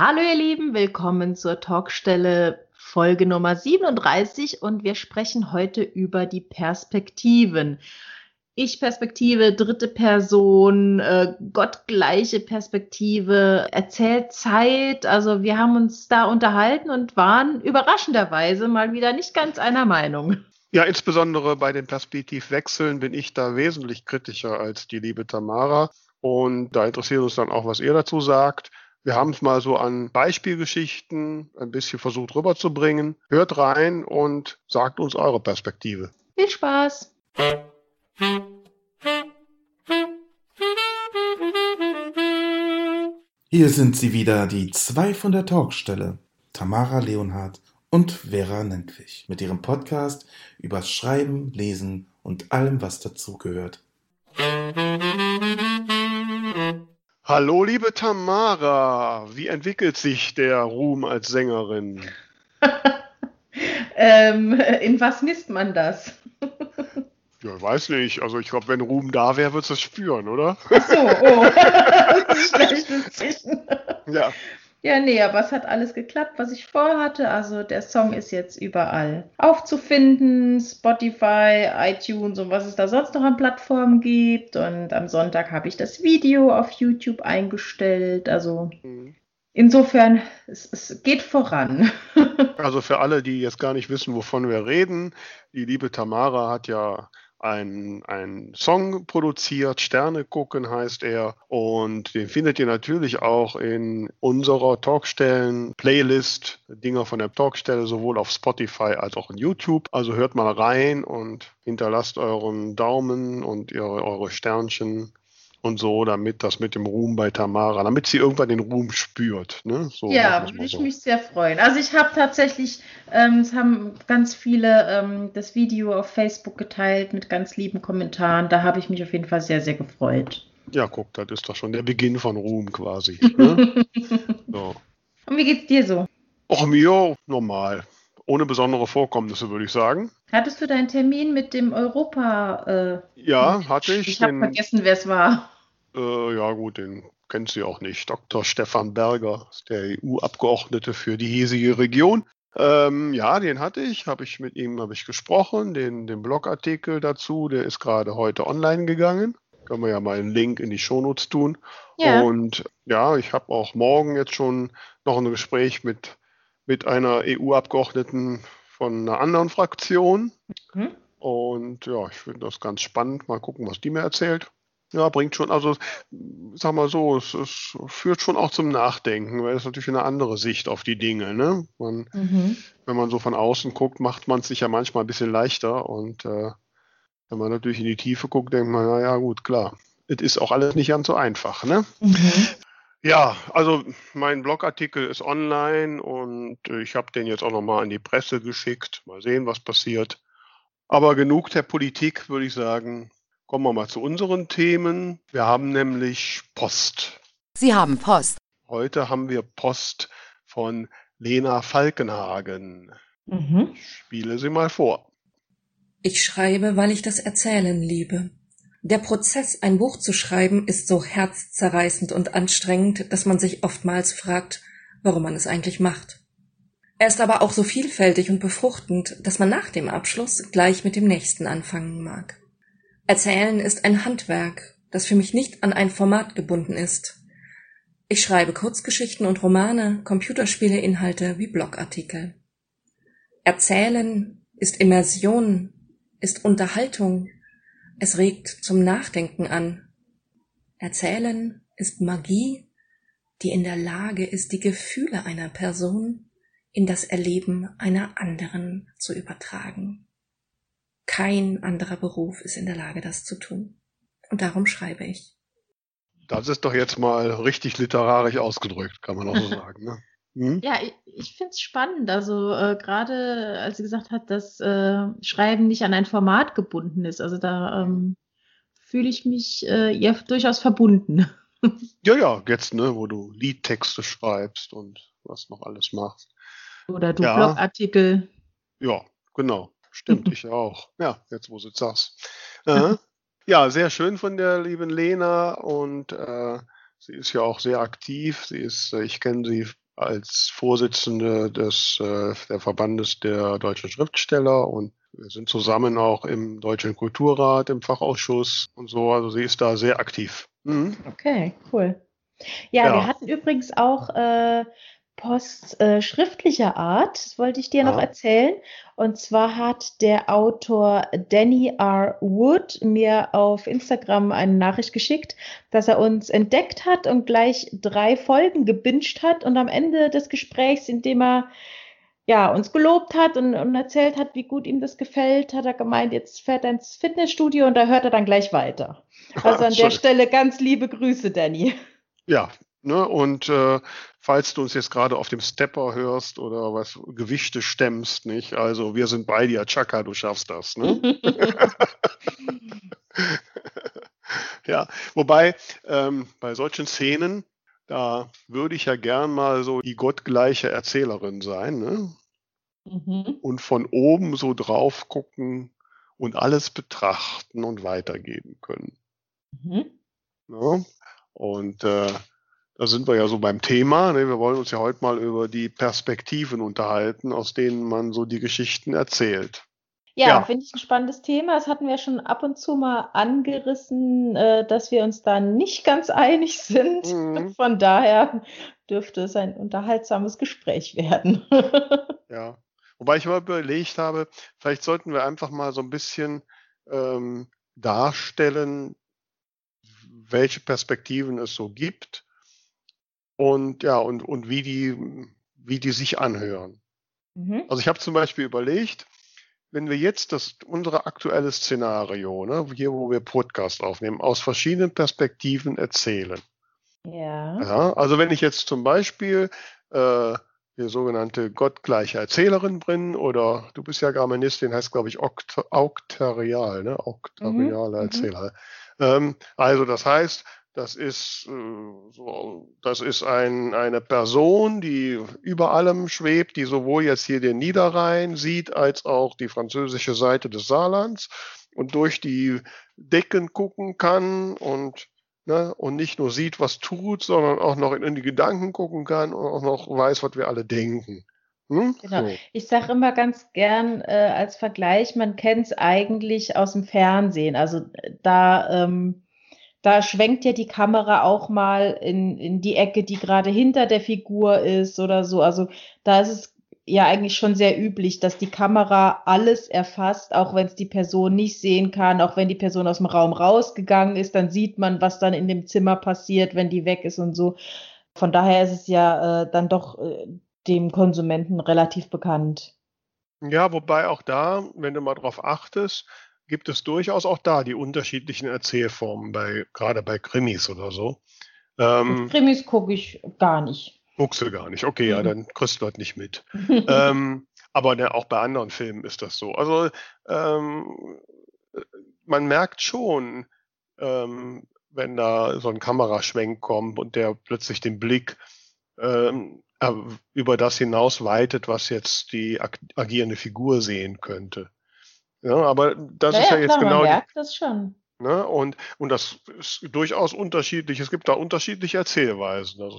Hallo ihr Lieben, willkommen zur Talkstelle Folge Nummer 37 und wir sprechen heute über die Perspektiven. Ich-Perspektive, dritte Person, äh, gottgleiche Perspektive, erzählt Zeit. Also wir haben uns da unterhalten und waren überraschenderweise mal wieder nicht ganz einer Meinung. Ja, insbesondere bei den Perspektivwechseln bin ich da wesentlich kritischer als die liebe Tamara. Und da interessiert uns dann auch, was ihr dazu sagt. Wir haben es mal so an Beispielgeschichten ein bisschen versucht rüberzubringen. Hört rein und sagt uns eure Perspektive. Viel Spaß! Hier sind sie wieder, die zwei von der Talkstelle, Tamara Leonhardt und Vera Nentwich, mit ihrem Podcast über Schreiben, Lesen und allem, was dazugehört. Hallo, liebe Tamara. Wie entwickelt sich der Ruhm als Sängerin? ähm, in was misst man das? ja, weiß nicht. Also ich glaube, wenn Ruhm da wäre, würdest du es spüren, oder? Ach so, oh. das ist schlechtes Zeichen. Ja. Ja, nee, aber es hat alles geklappt, was ich vorhatte. Also der Song ist jetzt überall aufzufinden, Spotify, iTunes und was es da sonst noch an Plattformen gibt. Und am Sonntag habe ich das Video auf YouTube eingestellt. Also mhm. insofern, es, es geht voran. also für alle, die jetzt gar nicht wissen, wovon wir reden, die liebe Tamara hat ja ein, ein Song produziert, Sterne gucken heißt er. Und den findet ihr natürlich auch in unserer Talkstellen-Playlist, Dinger von der Talkstelle, sowohl auf Spotify als auch in YouTube. Also hört mal rein und hinterlasst euren Daumen und ihre, eure Sternchen und so, damit das mit dem Ruhm bei Tamara, damit sie irgendwann den Ruhm spürt. Ne? So, ja, würde ich so. mich sehr freuen. Also ich habe tatsächlich, ähm, es haben ganz viele ähm, das Video auf Facebook geteilt mit ganz lieben Kommentaren. Da habe ich mich auf jeden Fall sehr, sehr gefreut. Ja, guck, das ist doch schon der Beginn von Ruhm quasi. Ne? so. Und wie geht's dir so? Ach, mir normal. Ohne besondere Vorkommnisse, würde ich sagen. Hattest du deinen Termin mit dem Europa? Äh, ja, hatte ich. Ich habe vergessen, wer es war. Äh, ja, gut, den kennt sie auch nicht. Dr. Stefan Berger, der EU-Abgeordnete für die hiesige Region. Ähm, ja, den hatte ich, habe ich mit ihm habe ich gesprochen, den, den Blogartikel dazu, der ist gerade heute online gegangen. Können wir ja mal einen Link in die Shownotes tun. Ja. Und ja, ich habe auch morgen jetzt schon noch ein Gespräch mit, mit einer EU-Abgeordneten von einer anderen Fraktion. Mhm. Und ja, ich finde das ganz spannend. Mal gucken, was die mir erzählt. Ja, bringt schon, also sag mal so, es, es führt schon auch zum Nachdenken, weil es natürlich eine andere Sicht auf die Dinge. Ne? Man, mhm. Wenn man so von außen guckt, macht man es sich ja manchmal ein bisschen leichter. Und äh, wenn man natürlich in die Tiefe guckt, denkt man, naja, gut, klar, es ist auch alles nicht ganz so einfach. Ne? Mhm. Ja, also mein Blogartikel ist online und ich habe den jetzt auch nochmal an die Presse geschickt. Mal sehen, was passiert. Aber genug der Politik, würde ich sagen. Kommen wir mal zu unseren Themen. Wir haben nämlich Post. Sie haben Post. Heute haben wir Post von Lena Falkenhagen. Mhm. Ich spiele sie mal vor. Ich schreibe, weil ich das Erzählen liebe. Der Prozess, ein Buch zu schreiben, ist so herzzerreißend und anstrengend, dass man sich oftmals fragt, warum man es eigentlich macht. Er ist aber auch so vielfältig und befruchtend, dass man nach dem Abschluss gleich mit dem nächsten anfangen mag. Erzählen ist ein Handwerk, das für mich nicht an ein Format gebunden ist. Ich schreibe Kurzgeschichten und Romane, Computerspieleinhalte wie Blogartikel. Erzählen ist Immersion, ist Unterhaltung, es regt zum Nachdenken an. Erzählen ist Magie, die in der Lage ist, die Gefühle einer Person in das Erleben einer anderen zu übertragen. Kein anderer Beruf ist in der Lage, das zu tun. Und darum schreibe ich. Das ist doch jetzt mal richtig literarisch ausgedrückt, kann man auch so sagen. Ne? Hm? Ja, ich, ich finde es spannend. Also äh, gerade als sie gesagt hat, dass äh, Schreiben nicht an ein Format gebunden ist. Also da ähm, fühle ich mich äh, ihr durchaus verbunden. ja, ja, jetzt, ne, wo du Liedtexte schreibst und was noch alles machst. Oder du ja. Blogartikel. Ja, genau. Stimmt, ich auch. Ja, jetzt wo du es sagst. Äh, ja, sehr schön von der lieben Lena und äh, sie ist ja auch sehr aktiv. Sie ist, äh, ich kenne sie als Vorsitzende des äh, der Verbandes der deutschen Schriftsteller und wir sind zusammen auch im Deutschen Kulturrat, im Fachausschuss und so. Also sie ist da sehr aktiv. Mhm. Okay, cool. Ja, ja, wir hatten übrigens auch äh, Post äh, schriftlicher Art, das wollte ich dir ja. noch erzählen. Und zwar hat der Autor Danny R. Wood mir auf Instagram eine Nachricht geschickt, dass er uns entdeckt hat und gleich drei Folgen gebinged hat und am Ende des Gesprächs, in dem er ja, uns gelobt hat und, und erzählt hat, wie gut ihm das gefällt, hat er gemeint, jetzt fährt er ins Fitnessstudio und da hört er dann gleich weiter. Also an der Stelle ganz liebe Grüße, Danny. Ja, Ne, und äh, falls du uns jetzt gerade auf dem Stepper hörst oder was Gewichte stemmst, nicht? Also wir sind bei dir, Chaka, du schaffst das. Ne? ja, wobei ähm, bei solchen Szenen, da würde ich ja gern mal so die gottgleiche Erzählerin sein, ne? Mhm. Und von oben so drauf gucken und alles betrachten und weitergeben können. Mhm. Ja? Ne? Und äh, da sind wir ja so beim Thema. Ne? Wir wollen uns ja heute mal über die Perspektiven unterhalten, aus denen man so die Geschichten erzählt. Ja, ja. finde ich ein spannendes Thema. Das hatten wir schon ab und zu mal angerissen, äh, dass wir uns da nicht ganz einig sind. Mhm. Von daher dürfte es ein unterhaltsames Gespräch werden. ja. Wobei ich mal überlegt habe, vielleicht sollten wir einfach mal so ein bisschen ähm, darstellen, welche Perspektiven es so gibt und ja, und, und wie die, wie die sich anhören. Mhm. Also ich habe zum Beispiel überlegt, wenn wir jetzt das, unsere aktuelle Szenario, ne, hier wo wir Podcast aufnehmen, aus verschiedenen Perspektiven erzählen. Ja. ja also wenn ich jetzt zum Beispiel äh, die sogenannte gottgleiche Erzählerin bin oder du bist ja Germanistin, heißt glaube ich Okt Aukterial, ne? Aukterialer mhm. Erzähler. Ähm, also das heißt, das ist, äh, so, das ist ein, eine Person, die über allem schwebt, die sowohl jetzt hier den Niederrhein sieht, als auch die französische Seite des Saarlands und durch die Decken gucken kann und, ne, und nicht nur sieht, was tut, sondern auch noch in, in die Gedanken gucken kann und auch noch weiß, was wir alle denken. Hm? Genau. So. Ich sage immer ganz gern äh, als Vergleich, man kennt es eigentlich aus dem Fernsehen. Also äh, da ähm, da schwenkt ja die Kamera auch mal in, in die Ecke, die gerade hinter der Figur ist oder so. Also da ist es ja eigentlich schon sehr üblich, dass die Kamera alles erfasst, auch wenn es die Person nicht sehen kann, auch wenn die Person aus dem Raum rausgegangen ist, dann sieht man, was dann in dem Zimmer passiert, wenn die weg ist und so. Von daher ist es ja äh, dann doch äh, dem Konsumenten relativ bekannt. Ja, wobei auch da, wenn du mal drauf achtest, gibt es durchaus auch da die unterschiedlichen Erzählformen, bei, gerade bei Krimis oder so. Ähm, Krimis gucke ich gar nicht. Guckst du gar nicht. Okay, mhm. ja, dann kriegst du das nicht mit. ähm, aber ne, auch bei anderen Filmen ist das so. Also ähm, man merkt schon, ähm, wenn da so ein Kameraschwenk kommt und der plötzlich den Blick ähm, über das hinaus weitet, was jetzt die agierende Figur sehen könnte. Ja, aber das ja, ist ja, jetzt klar, genau. Man merkt das schon. Ne? Und, und das ist durchaus unterschiedlich. Es gibt da unterschiedliche Erzählweisen. Also,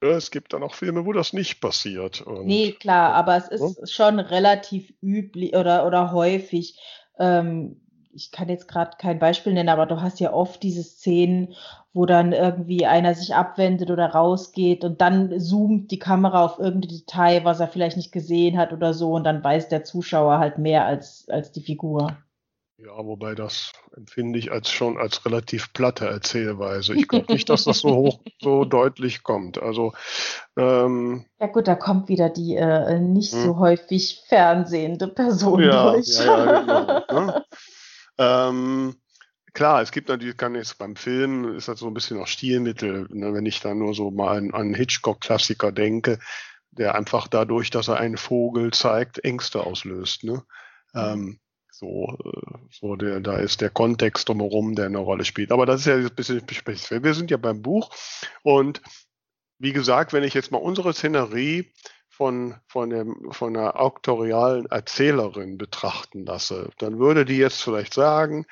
es gibt dann auch Filme, wo das nicht passiert. Und, nee, klar, aber es ist ja? schon relativ üblich oder, oder häufig. Ähm, ich kann jetzt gerade kein Beispiel nennen, aber du hast ja oft diese Szenen, wo dann irgendwie einer sich abwendet oder rausgeht und dann zoomt die Kamera auf irgendein Detail, was er vielleicht nicht gesehen hat oder so und dann weiß der Zuschauer halt mehr als, als die Figur. Ja, wobei das empfinde ich als schon als relativ platte Erzählweise. Ich glaube nicht, dass das so hoch, so deutlich kommt. Also ähm, ja gut, da kommt wieder die äh, nicht hm. so häufig fernsehende Person ja, durch. Ja, ja, genau, ne? ähm, Klar, es gibt natürlich, kann jetzt beim Film, ist das so ein bisschen noch Stilmittel, ne, wenn ich da nur so mal an, an Hitchcock-Klassiker denke, der einfach dadurch, dass er einen Vogel zeigt, Ängste auslöst. Ne? Mhm. Ähm, so, äh, so der, da ist der Kontext drumherum, der eine Rolle spielt. Aber das ist ja ein bisschen speziell. Wir sind ja beim Buch und wie gesagt, wenn ich jetzt mal unsere Szenerie von, von, dem, von einer auktorialen Erzählerin betrachten lasse, dann würde die jetzt vielleicht sagen,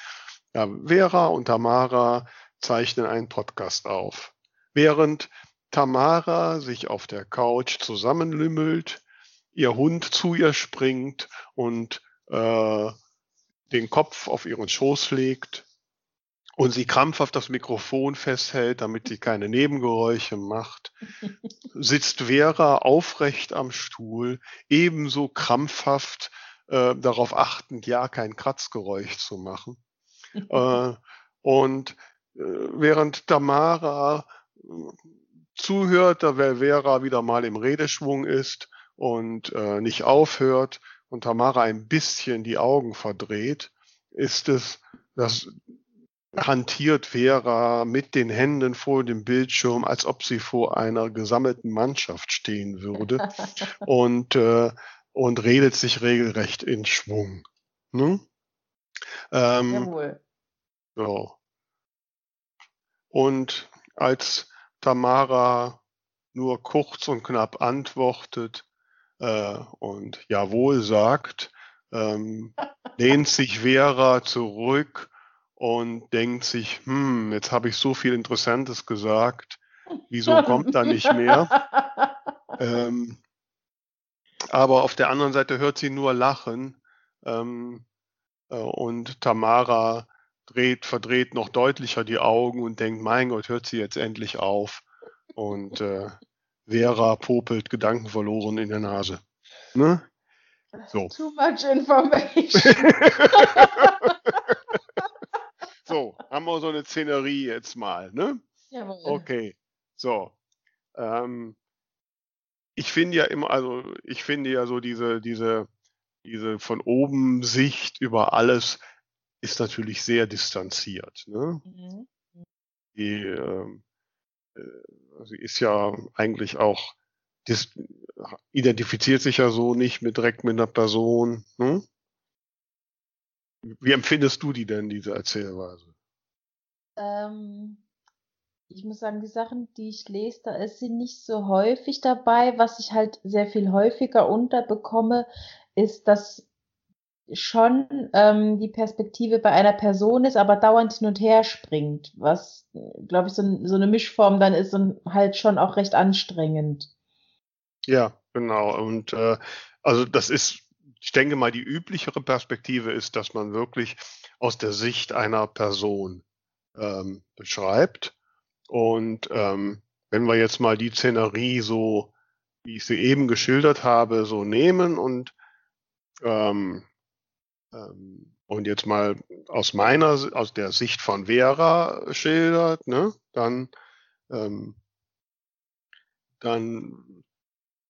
ja, Vera und Tamara zeichnen einen Podcast auf. Während Tamara sich auf der Couch zusammenlümmelt, ihr Hund zu ihr springt und äh, den Kopf auf ihren Schoß legt und sie krampfhaft das Mikrofon festhält, damit sie keine Nebengeräusche macht, sitzt Vera aufrecht am Stuhl, ebenso krampfhaft äh, darauf achtend, ja kein Kratzgeräusch zu machen. äh, und äh, während Tamara äh, zuhört, da Vera wieder mal im Redeschwung ist und äh, nicht aufhört und Tamara ein bisschen die Augen verdreht, ist es, dass hantiert Vera mit den Händen vor dem Bildschirm, als ob sie vor einer gesammelten Mannschaft stehen würde und, äh, und redet sich regelrecht in Schwung. Ne? Ähm, Jawohl. So. Und als Tamara nur kurz und knapp antwortet äh, und Jawohl sagt, ähm, lehnt sich Vera zurück und denkt sich, hm, jetzt habe ich so viel Interessantes gesagt, wieso kommt da nicht mehr? ähm, aber auf der anderen Seite hört sie nur Lachen ähm, äh, und Tamara dreht, verdreht noch deutlicher die Augen und denkt, mein Gott, hört sie jetzt endlich auf. Und äh, Vera popelt gedankenverloren in der Nase. Ne? So. Too much information. So, haben wir so eine Szenerie jetzt mal, ne? Jawohl. Okay, so. Ähm, ich finde ja immer, also ich finde ja so diese, diese, diese von oben Sicht über alles ist natürlich sehr distanziert. Ne? Mhm. Die, ähm, äh, sie ist ja eigentlich auch, identifiziert sich ja so nicht mit direkt mit einer Person. Ne? Wie empfindest du die denn, diese Erzählweise? Ähm, ich muss sagen, die Sachen, die ich lese, da sie nicht so häufig dabei. Was ich halt sehr viel häufiger unterbekomme, ist, dass schon ähm, die Perspektive bei einer Person ist, aber dauernd hin und her springt, was, glaube ich, so, so, eine Mischform dann ist und halt schon auch recht anstrengend. Ja, genau. Und äh, also das ist ich denke mal, die üblichere Perspektive ist, dass man wirklich aus der Sicht einer Person ähm, beschreibt. Und ähm, wenn wir jetzt mal die Szenerie so, wie ich sie eben geschildert habe, so nehmen und ähm, ähm, und jetzt mal aus meiner, aus der Sicht von Vera schildert, ne, dann, ähm, dann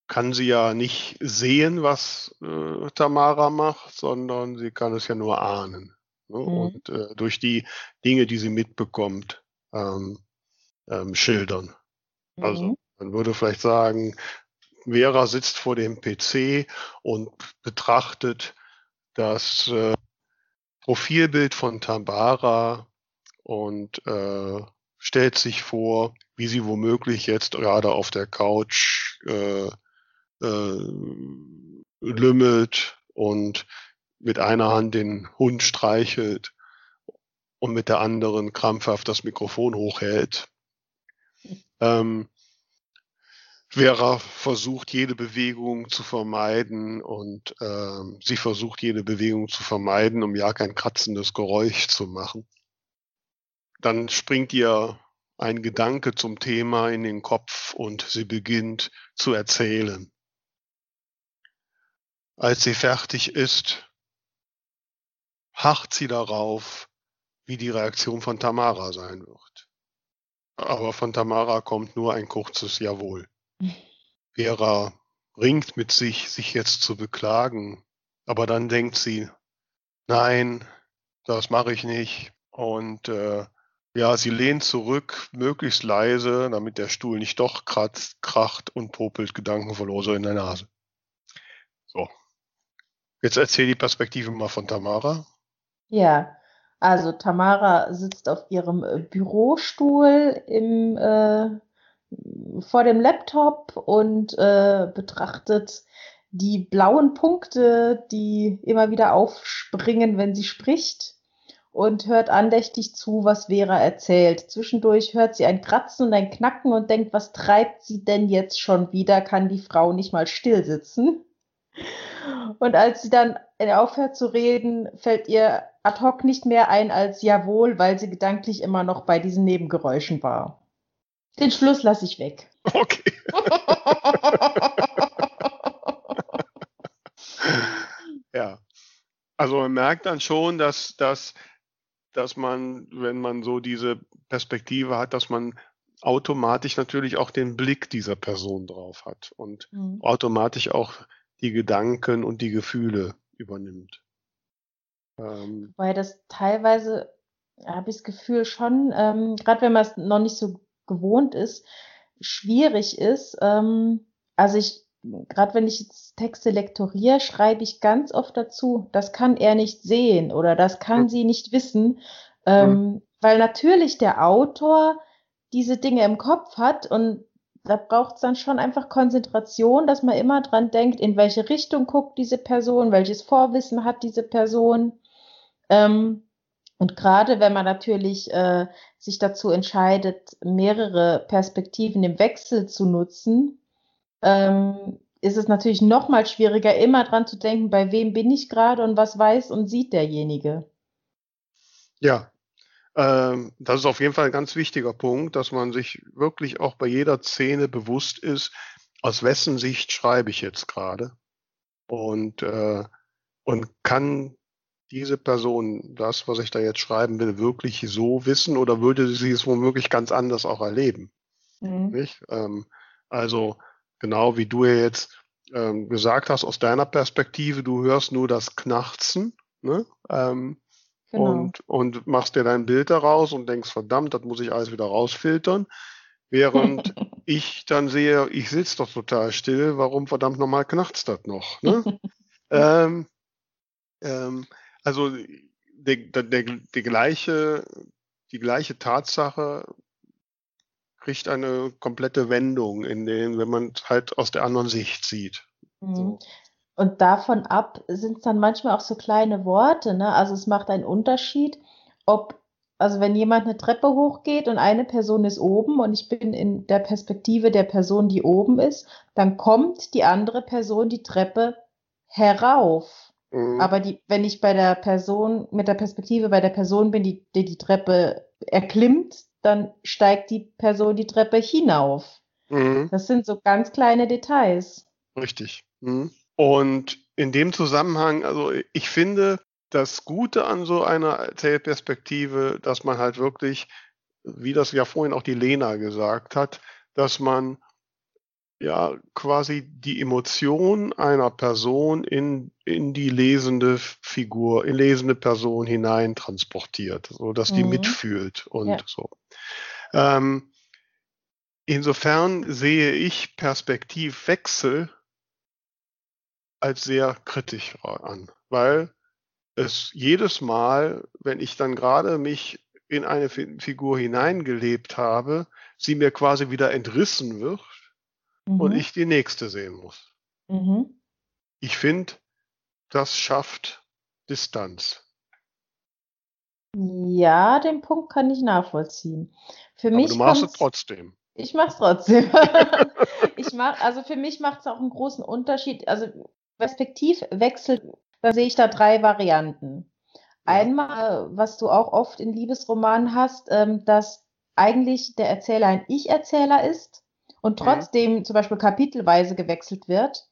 kann sie ja nicht sehen, was äh, Tamara macht, sondern sie kann es ja nur ahnen. Ne? Mhm. Und äh, durch die Dinge, die sie mitbekommt, ähm, ähm, schildern. Also mhm. man würde vielleicht sagen, Vera sitzt vor dem PC und betrachtet das äh, Profilbild von Tamara und äh, stellt sich vor, wie sie womöglich jetzt gerade auf der Couch äh, äh, lümmelt und mit einer Hand den Hund streichelt und mit der anderen krampfhaft das Mikrofon hochhält. Ähm, Vera versucht jede Bewegung zu vermeiden und ähm, sie versucht jede Bewegung zu vermeiden, um ja kein kratzendes Geräusch zu machen. Dann springt ihr ein Gedanke zum Thema in den Kopf und sie beginnt zu erzählen. Als sie fertig ist, harrt sie darauf, wie die Reaktion von Tamara sein wird. Aber von Tamara kommt nur ein kurzes Jawohl. Vera ringt mit sich, sich jetzt zu beklagen, aber dann denkt sie, nein, das mache ich nicht. Und äh, ja, sie lehnt zurück, möglichst leise, damit der Stuhl nicht doch kratzt, kracht und popelt gedankenverloser in der Nase. So, Jetzt erzähl die Perspektive mal von Tamara. Ja, also Tamara sitzt auf ihrem äh, Bürostuhl im, äh, vor dem Laptop und äh, betrachtet die blauen Punkte, die immer wieder aufspringen, wenn sie spricht. und hört andächtig zu, was Vera erzählt. Zwischendurch hört sie ein Kratzen und ein Knacken und denkt, was treibt sie denn jetzt schon wieder? Kann die Frau nicht mal still sitzen? Und als sie dann aufhört zu reden, fällt ihr ad hoc nicht mehr ein als jawohl, weil sie gedanklich immer noch bei diesen Nebengeräuschen war. Den Schluss lasse ich weg. Okay. ja. Also man merkt dann schon, dass, dass, dass man, wenn man so diese Perspektive hat, dass man automatisch natürlich auch den Blick dieser Person drauf hat und mhm. automatisch auch die Gedanken und die Gefühle übernimmt. Ähm, Weil das teilweise, habe ich das Gefühl, schon, ähm, gerade wenn man es noch nicht so gewohnt ist, schwierig ist. Ähm, also ich, gerade wenn ich jetzt Texte lektoriere, schreibe ich ganz oft dazu, das kann er nicht sehen oder das kann mhm. sie nicht wissen. Ähm, mhm. Weil natürlich der Autor diese Dinge im Kopf hat und da braucht es dann schon einfach Konzentration, dass man immer dran denkt, in welche Richtung guckt diese Person, welches Vorwissen hat diese Person. Ähm, und gerade wenn man natürlich äh, sich dazu entscheidet, mehrere Perspektiven im Wechsel zu nutzen, ähm, ist es natürlich noch mal schwieriger, immer dran zu denken, bei wem bin ich gerade und was weiß und sieht derjenige. Ja, ähm, das ist auf jeden Fall ein ganz wichtiger Punkt, dass man sich wirklich auch bei jeder Szene bewusst ist, aus wessen Sicht schreibe ich jetzt gerade und, äh, und kann diese Person das, was ich da jetzt schreiben will, wirklich so wissen oder würde sie es womöglich ganz anders auch erleben? Mhm. Ähm, also genau wie du ja jetzt ähm, gesagt hast, aus deiner Perspektive, du hörst nur das Knarzen. Ne? Ähm, Genau. Und, und machst dir dein Bild daraus und denkst, verdammt, das muss ich alles wieder rausfiltern. Während ich dann sehe, ich sitze doch total still, warum verdammt nochmal knarzt das noch? Ne? ähm, ähm, also der, der, der, die, gleiche, die gleiche Tatsache kriegt eine komplette Wendung, in den, wenn man es halt aus der anderen Sicht sieht. Mhm. So. Und davon ab sind es dann manchmal auch so kleine Worte, ne? Also es macht einen Unterschied, ob, also wenn jemand eine Treppe hochgeht und eine Person ist oben und ich bin in der Perspektive der Person, die oben ist, dann kommt die andere Person die Treppe herauf. Mhm. Aber die, wenn ich bei der Person, mit der Perspektive bei der Person bin, die die, die Treppe erklimmt, dann steigt die Person die Treppe hinauf. Mhm. Das sind so ganz kleine Details. Richtig. Mhm. Und in dem Zusammenhang, also ich finde das Gute an so einer Erzählperspektive, dass man halt wirklich, wie das ja vorhin auch die Lena gesagt hat, dass man ja quasi die Emotion einer Person in, in die lesende Figur, in lesende Person hinein transportiert, so dass die mhm. mitfühlt und ja. so. Ähm, insofern sehe ich Perspektivwechsel als sehr kritisch an, weil es jedes Mal, wenn ich dann gerade mich in eine Figur hineingelebt habe, sie mir quasi wieder entrissen wird mhm. und ich die nächste sehen muss. Mhm. Ich finde, das schafft Distanz. Ja, den Punkt kann ich nachvollziehen. Für Aber mich du machst es trotzdem. Ich mache es trotzdem. ich mach, also für mich macht es auch einen großen Unterschied. Also Perspektivwechsel, da sehe ich da drei Varianten. Einmal, was du auch oft in Liebesromanen hast, ähm, dass eigentlich der Erzähler ein Ich-Erzähler ist und trotzdem zum Beispiel kapitelweise gewechselt wird.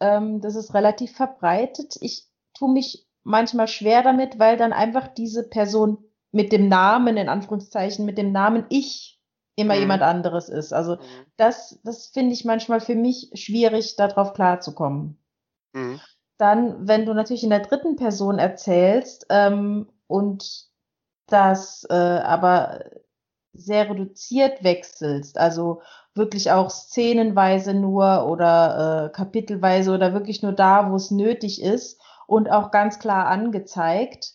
Ähm, das ist relativ verbreitet. Ich tue mich manchmal schwer damit, weil dann einfach diese Person mit dem Namen, in Anführungszeichen, mit dem Namen Ich immer mhm. jemand anderes ist. Also mhm. das, das finde ich manchmal für mich schwierig, darauf klarzukommen. Mhm. Dann, wenn du natürlich in der dritten Person erzählst ähm, und das äh, aber sehr reduziert wechselst, also wirklich auch szenenweise nur oder äh, kapitelweise oder wirklich nur da, wo es nötig ist und auch ganz klar angezeigt,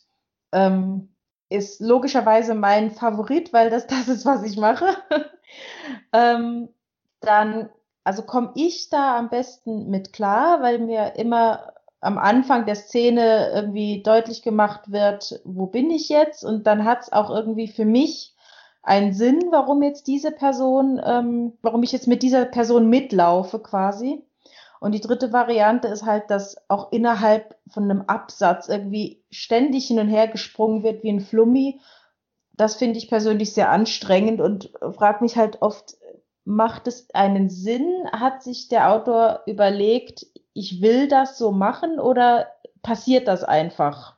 ähm, ist logischerweise mein Favorit, weil das das ist, was ich mache. ähm, dann also komme ich da am besten mit klar, weil mir immer am Anfang der Szene irgendwie deutlich gemacht wird, wo bin ich jetzt? Und dann hat es auch irgendwie für mich einen Sinn, warum jetzt diese Person, ähm, warum ich jetzt mit dieser Person mitlaufe quasi. Und die dritte Variante ist halt, dass auch innerhalb von einem Absatz irgendwie ständig hin und her gesprungen wird wie ein Flummi. Das finde ich persönlich sehr anstrengend und frage mich halt oft, macht es einen Sinn? Hat sich der Autor überlegt, ich will das so machen oder passiert das einfach?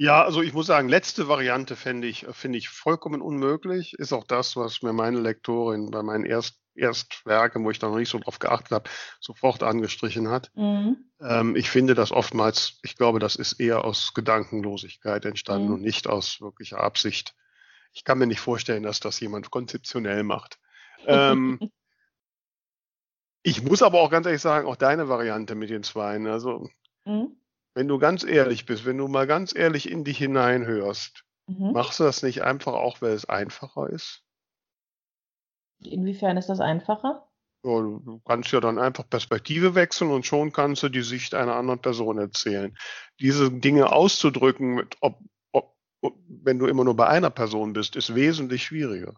Ja, also ich muss sagen, letzte Variante finde ich, finde ich vollkommen unmöglich. Ist auch das, was mir meine Lektorin bei meinen Erst, Erstwerken, wo ich da noch nicht so drauf geachtet habe, sofort angestrichen hat. Mhm. Ähm, ich finde das oftmals, ich glaube, das ist eher aus Gedankenlosigkeit entstanden mhm. und nicht aus wirklicher Absicht. Ich kann mir nicht vorstellen, dass das jemand konzeptionell macht. Ähm, ich muss aber auch ganz ehrlich sagen, auch deine Variante mit den Zweien, also mhm. Wenn du ganz ehrlich bist, wenn du mal ganz ehrlich in dich hineinhörst, mhm. machst du das nicht einfach auch, weil es einfacher ist? Inwiefern ist das einfacher? Ja, du kannst ja dann einfach Perspektive wechseln und schon kannst du die Sicht einer anderen Person erzählen. Diese Dinge auszudrücken, mit, ob, ob, ob, wenn du immer nur bei einer Person bist, ist wesentlich schwieriger.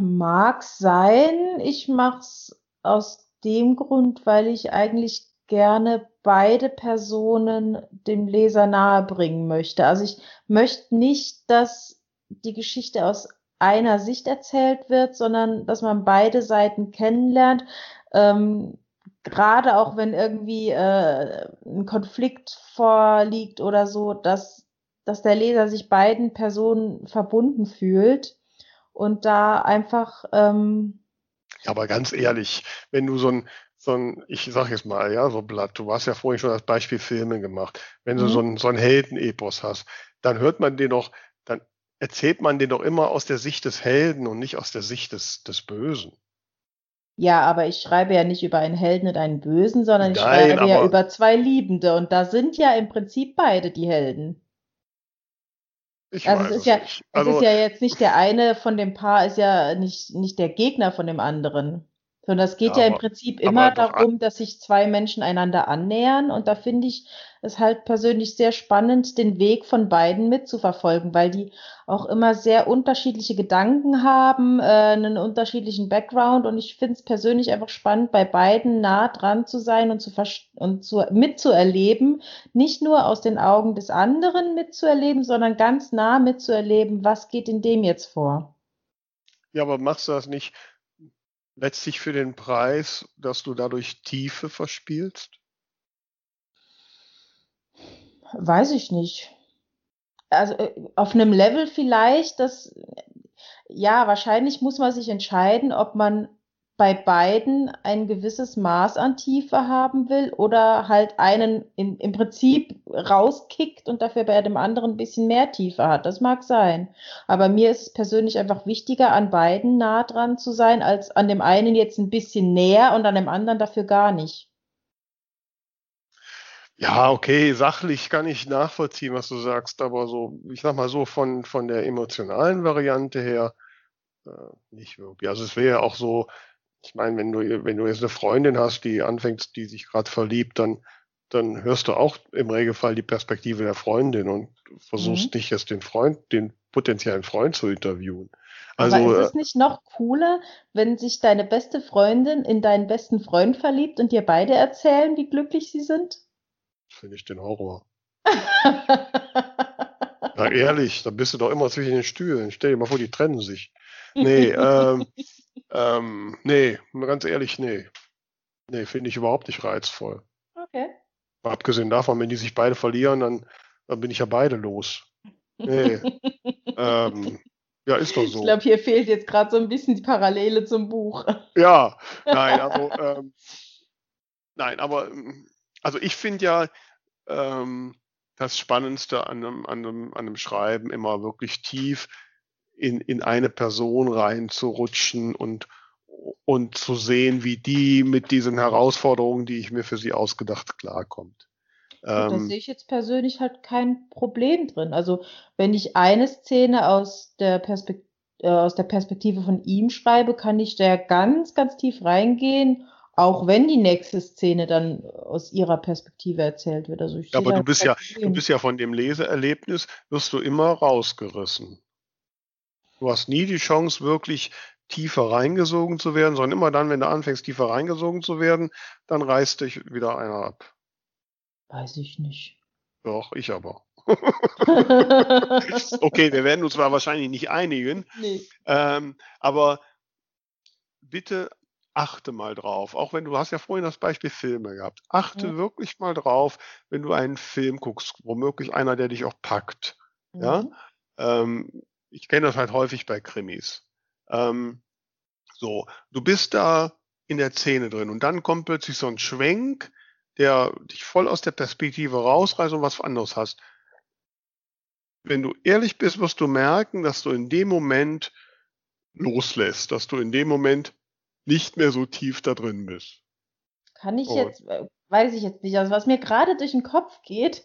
Mag sein. Ich mache es aus dem Grund, weil ich eigentlich gerne beide Personen dem Leser nahebringen möchte. Also ich möchte nicht, dass die Geschichte aus einer Sicht erzählt wird, sondern dass man beide Seiten kennenlernt. Ähm, Gerade auch wenn irgendwie äh, ein Konflikt vorliegt oder so, dass, dass der Leser sich beiden Personen verbunden fühlt und da einfach ähm, ja, aber ganz ehrlich, wenn du so ein, so ein, ich sag jetzt mal, ja, so Blatt, du hast ja vorhin schon das Beispiel Filme gemacht. Wenn du mhm. so ein, so ein Heldenepos hast, dann hört man den doch, dann erzählt man den doch immer aus der Sicht des Helden und nicht aus der Sicht des, des Bösen. Ja, aber ich schreibe ja nicht über einen Helden und einen Bösen, sondern ich Nein, schreibe ja über zwei Liebende und da sind ja im Prinzip beide die Helden. Ich also es ist ja, nicht. Also, es ist ja jetzt nicht der eine von dem Paar ist ja nicht, nicht der Gegner von dem anderen. Sondern es geht ja, ja im Prinzip immer darum, dass sich zwei Menschen einander annähern. Und da finde ich es halt persönlich sehr spannend, den Weg von beiden mitzuverfolgen, weil die auch immer sehr unterschiedliche Gedanken haben, äh, einen unterschiedlichen Background. Und ich finde es persönlich einfach spannend, bei beiden nah dran zu sein und, zu, und zu, mitzuerleben. Nicht nur aus den Augen des anderen mitzuerleben, sondern ganz nah mitzuerleben, was geht in dem jetzt vor. Ja, aber machst du das nicht letztlich für den Preis, dass du dadurch Tiefe verspielst? Weiß ich nicht. Also äh, auf einem Level vielleicht, das ja, wahrscheinlich muss man sich entscheiden, ob man bei beiden ein gewisses Maß an Tiefe haben will oder halt einen in, im Prinzip rauskickt und dafür bei dem anderen ein bisschen mehr Tiefe hat. Das mag sein. Aber mir ist es persönlich einfach wichtiger, an beiden nah dran zu sein, als an dem einen jetzt ein bisschen näher und an dem anderen dafür gar nicht. Ja, okay, sachlich kann ich nachvollziehen, was du sagst, aber so, ich sag mal so, von, von der emotionalen Variante her, äh, nicht wirklich. Also es wäre ja auch so, ich meine, wenn du, wenn du jetzt eine Freundin hast, die anfängt, die sich gerade verliebt, dann, dann hörst du auch im Regelfall die Perspektive der Freundin und versuchst mhm. nicht jetzt den Freund, den potenziellen Freund zu interviewen. Also, Aber ist es nicht noch cooler, wenn sich deine beste Freundin in deinen besten Freund verliebt und dir beide erzählen, wie glücklich sie sind? Finde ich den Horror. Na ehrlich, da bist du doch immer zwischen den Stühlen. Stell dir mal vor, die trennen sich. Nee, ähm, ähm, nee, ganz ehrlich, nee. Nee, finde ich überhaupt nicht reizvoll. Okay. Mal abgesehen davon, wenn die sich beide verlieren, dann, dann bin ich ja beide los. Nee. ähm, ja, ist doch so. Ich glaube, hier fehlt jetzt gerade so ein bisschen die Parallele zum Buch. Ja, nein, also, ähm, nein, aber, also ich finde ja, ähm, das Spannendste an einem, an, einem, an einem Schreiben immer wirklich tief in, in eine Person reinzurutschen und, und zu sehen, wie die mit diesen Herausforderungen, die ich mir für sie ausgedacht, klarkommt. Ähm, da sehe ich jetzt persönlich halt kein Problem drin. Also wenn ich eine Szene aus der, Perspekt äh, aus der Perspektive von ihm schreibe, kann ich da ganz, ganz tief reingehen, auch wenn die nächste Szene dann aus ihrer Perspektive erzählt wird. Also ich Ja, aber du bist ja, du bist ja von dem Leseerlebnis, wirst du immer rausgerissen. Du hast nie die Chance, wirklich tiefer reingesogen zu werden, sondern immer dann, wenn du anfängst, tiefer reingesogen zu werden, dann reißt dich wieder einer ab. Weiß ich nicht. Doch, ich aber. Okay, wir werden uns zwar wahrscheinlich nicht einigen, nee. ähm, aber bitte achte mal drauf. Auch wenn du hast ja vorhin das Beispiel Filme gehabt. Achte Ja. wirklich mal drauf, wenn du einen Film guckst, womöglich einer, der dich auch packt. Ja? Mhm. Ähm, ich kenne das halt häufig bei Krimis. Ähm, so, du bist da in der Szene drin und dann kommt plötzlich so ein Schwenk, der dich voll aus der Perspektive rausreißt und was anderes hast. Wenn du ehrlich bist, wirst du merken, dass du in dem Moment loslässt, dass du in dem Moment nicht mehr so tief da drin bist. Kann ich Oh. jetzt, äh, weiß ich jetzt nicht. Also was mir gerade durch den Kopf geht,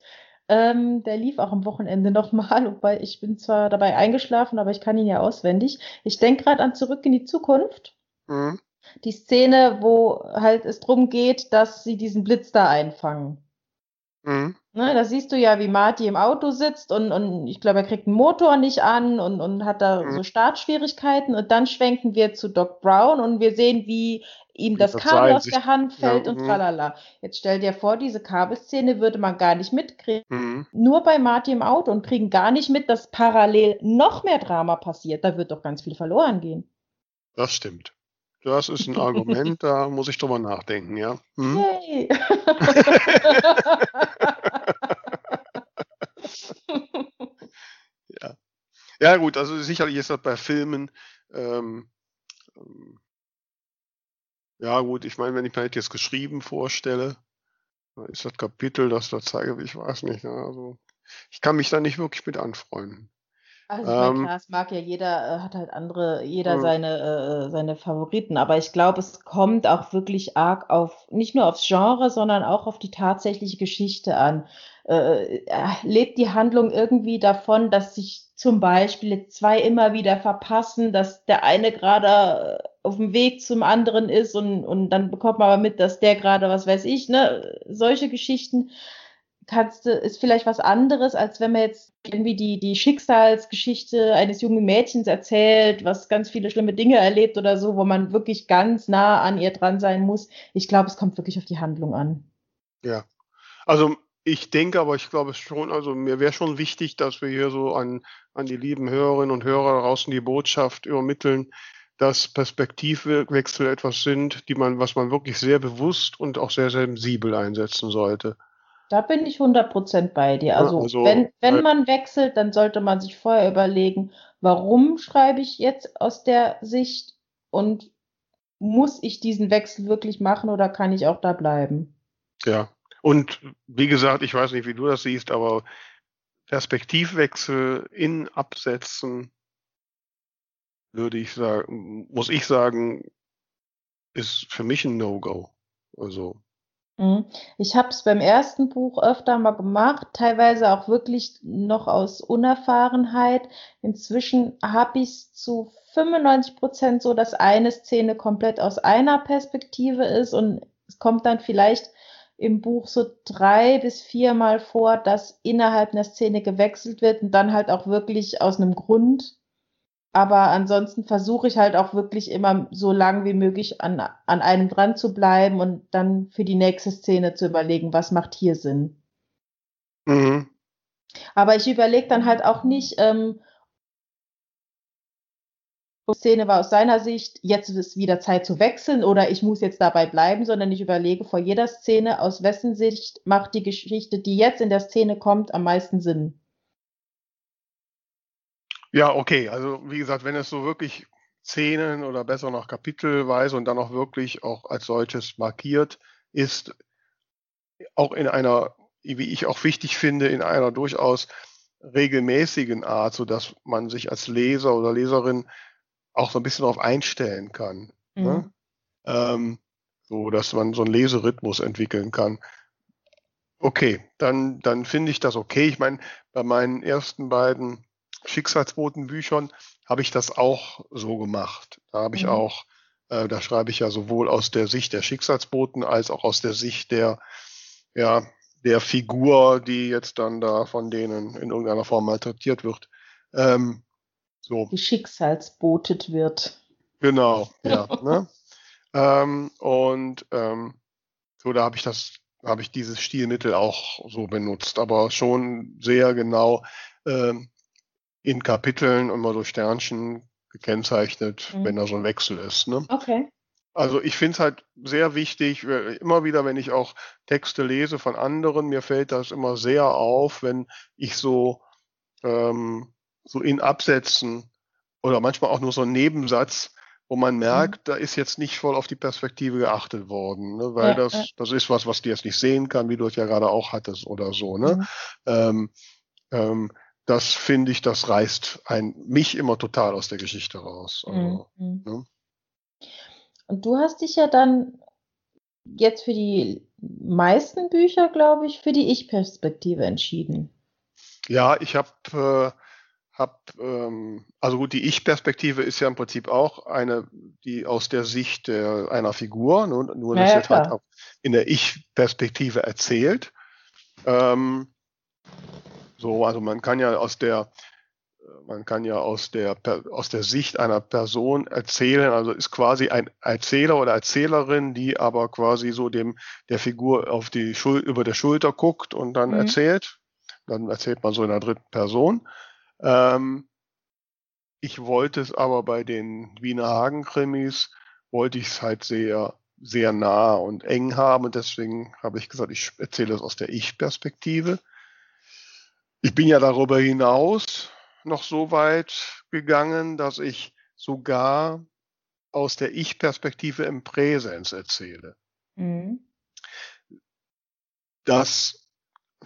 ähm, der lief auch am Wochenende nochmal, wobei ich bin zwar dabei eingeschlafen, aber ich kann ihn ja auswendig. Ich denke gerade an Zurück in die Zukunft. Mhm. Die Szene, wo halt es drum geht, dass sie diesen Blitz da einfangen. Mhm. Ne, da siehst du ja, wie Marty im Auto sitzt und, und ich glaube, er kriegt den Motor nicht an und, und hat da Mhm. so Startschwierigkeiten und dann schwenken wir zu Doc Brown und wir sehen, wie ihm das Kabel aus der Hand fällt Ja, und mhm. tralala. Jetzt stell dir vor, diese Kabelszene würde man gar nicht mitkriegen. Mhm. Nur bei Marty im Auto und kriegen gar nicht mit, dass parallel noch mehr Drama passiert. Da wird doch ganz viel verloren gehen. Das stimmt. Das ist ein Argument, da muss ich drüber nachdenken, ja. Mhm. Yay! Ja, gut, also sicherlich ist das bei Filmen, ähm, ja gut, ich meine, wenn ich mir halt jetzt geschrieben vorstelle, dann ist das Kapitel, das da zeige, ich weiß nicht, ja, also ich kann mich da nicht wirklich mit anfreunden. Also ich meine, Ähm, klar, es mag ja jeder, äh, hat halt andere, jeder Mhm. seine, äh, seine Favoriten, aber ich glaube, es kommt auch wirklich arg auf, nicht nur aufs Genre, sondern auch auf die tatsächliche Geschichte an. Äh, äh, lebt die Handlung irgendwie davon, dass sich zum Beispiel zwei immer wieder verpassen, dass der eine gerade äh, auf dem Weg zum anderen ist und, und dann bekommt man aber mit, dass der gerade, was weiß ich, ne, solche Geschichten kannst du, ist vielleicht was anderes, als wenn man jetzt irgendwie die, die Schicksalsgeschichte eines jungen Mädchens erzählt, was ganz viele schlimme Dinge erlebt oder so, wo man wirklich ganz nah an ihr dran sein muss. Ich glaube, es kommt wirklich auf die Handlung an. Ja, also ich denke aber, ich glaube schon, also mir wäre schon wichtig, dass wir hier so an, an die lieben Hörerinnen und Hörer draußen die Botschaft übermitteln, dass Perspektivwechsel etwas sind, die man, was man wirklich sehr bewusst und auch sehr sensibel einsetzen sollte. Da bin ich 100% bei dir. Ja, Also, also, wenn, wenn weil- man wechselt, dann sollte man sich vorher überlegen, warum schreibe ich jetzt aus der Sicht und muss ich diesen Wechsel wirklich machen oder kann ich auch da bleiben? Ja. Und wie gesagt, ich weiß nicht, wie du das siehst, aber Perspektivwechsel in Absätzen würde ich sagen, muss ich sagen, ist für mich ein No-Go. Also, Mhm. Ich habe es beim ersten Buch öfter mal gemacht, teilweise auch wirklich noch aus Unerfahrenheit. Inzwischen habe ich es zu 95 Prozent so, dass eine Szene komplett aus einer Perspektive ist und es kommt dann vielleicht im Buch so drei bis viermal vor, dass innerhalb einer Szene gewechselt wird und dann halt auch wirklich aus einem Grund. Aber ansonsten versuche ich halt auch wirklich immer so lang wie möglich an, an einem dran zu bleiben und dann für die nächste Szene zu überlegen, was macht hier Sinn. mhm. Aber ich überlege dann halt auch nicht, ähm, die Szene war aus seiner Sicht, jetzt ist wieder Zeit zu wechseln oder ich muss jetzt dabei bleiben, sondern ich überlege vor jeder Szene, aus wessen Sicht macht die Geschichte, die jetzt in der Szene kommt, am meisten Sinn. Ja, okay. Also wie gesagt, wenn es so wirklich Szenen oder besser noch kapitelweise und dann auch wirklich auch als solches markiert ist, auch in einer, wie ich auch wichtig finde, in einer durchaus regelmäßigen Art, so dass man sich als Leser oder Leserin auch so ein bisschen darauf einstellen kann. Mhm. Ne? Ähm, so dass man so einen Leserhythmus entwickeln kann. Okay, dann, dann finde ich das okay. Ich meine, bei meinen ersten beiden Schicksalsbotenbüchern habe ich das auch so gemacht. Da habe ich Mhm. auch Äh, da schreibe ich ja sowohl aus der Sicht der Schicksalsboten als auch aus der Sicht der, ja, der Figur, die jetzt dann da von denen in irgendeiner Form malträtiert wird. Ähm, so. Die schicksalsbotet wird. Genau, ja. ne? ähm, und ähm, so, da habe ich das, habe ich dieses Stilmittel auch so benutzt, aber schon sehr genau ähm, in Kapiteln immer so Sternchen gekennzeichnet, mhm. wenn da so ein Wechsel ist. Ne? Okay. Also ich finde es halt sehr wichtig, immer wieder, wenn ich auch Texte lese von anderen, mir fällt das immer sehr auf, wenn ich so, ähm, so in Absätzen oder manchmal auch nur so einen Nebensatz, wo man mhm. merkt, mhm. da ist jetzt nicht voll auf die Perspektive geachtet worden, ne? weil ja, das, ja. das ist was, was du jetzt nicht sehen kann, wie du es ja gerade auch hattest oder so. Ne? Mhm. Ähm, ähm, das finde ich, das reißt ein, mich immer total aus der Geschichte raus. Also, mhm. ne? Und du hast dich ja dann jetzt für die meisten Bücher, glaube ich, für die Ich-Perspektive entschieden. Ja, ich habe, äh, hab, ähm, also gut, die Ich-Perspektive ist ja im Prinzip auch eine, die aus der Sicht der, einer Figur, nur, nur das ja, wird halt auch in der Ich-Perspektive erzählt. Ähm, so, also man kann ja aus der, man kann ja aus der, aus der Sicht einer Person erzählen, also ist quasi ein Erzähler oder Erzählerin, die aber quasi so dem, der Figur auf die Schul über der Schulter guckt und dann mhm. erzählt. Dann erzählt man so in der dritten Person. Ähm, ich wollte es aber bei den Wiener Hagen-Krimis, wollte ich es halt sehr, sehr nah und eng haben und deswegen habe ich gesagt, ich erzähle es aus der Ich-Perspektive. Ich bin ja darüber hinaus noch so weit gegangen, dass ich sogar aus der Ich-Perspektive im Präsens erzähle. Mhm. Das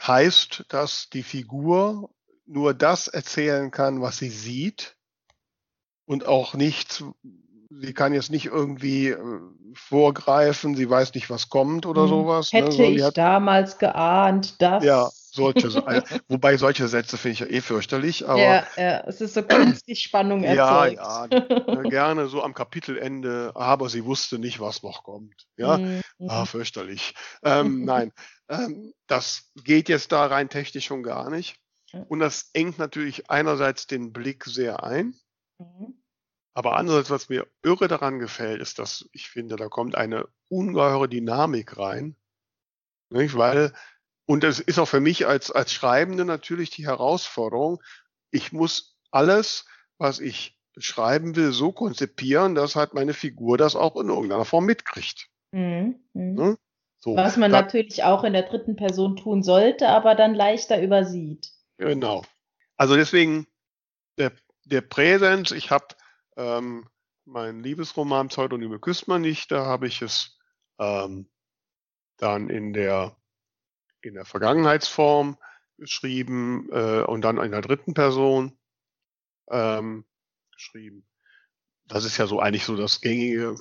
heißt, dass die Figur nur das erzählen kann, was sie sieht und auch nicht, sie kann jetzt nicht irgendwie äh, vorgreifen, sie weiß nicht, was kommt oder mhm. sowas. Ne? Hätte ne? ich hat, damals geahnt, dass. Ja, solche, wobei solche Sätze finde ich ja eh fürchterlich, aber. Ja, ja, es ist so künstlich Spannung erzeugt. Ja, ja, gerne so am Kapitelende, aber sie wusste nicht, was noch kommt. Ja, mhm. ah, fürchterlich. Ähm, nein, ähm, das geht jetzt da rein technisch schon gar nicht. Und das engt natürlich einerseits den Blick sehr ein. Mhm. Aber andererseits, was mir irre daran gefällt, ist, dass ich finde, da kommt eine ungeheure Dynamik rein. Nicht? Weil und es ist auch für mich als, als Schreibende natürlich die Herausforderung, ich muss alles, was ich schreiben will, so konzipieren, dass halt meine Figur das auch in irgendeiner Form mitkriegt. Mhm. Mhm. Ne? So, was man da, natürlich auch in der dritten Person tun sollte, aber dann leichter übersieht. Genau. Also deswegen der, der Präsens, ich habe ähm, mein Liebesroman Pseudonyme küsst man nicht, da habe ich es ähm, dann in der in der Vergangenheitsform geschrieben äh, und dann in der dritten Person ähm, geschrieben. Das ist ja so eigentlich so das Gängige.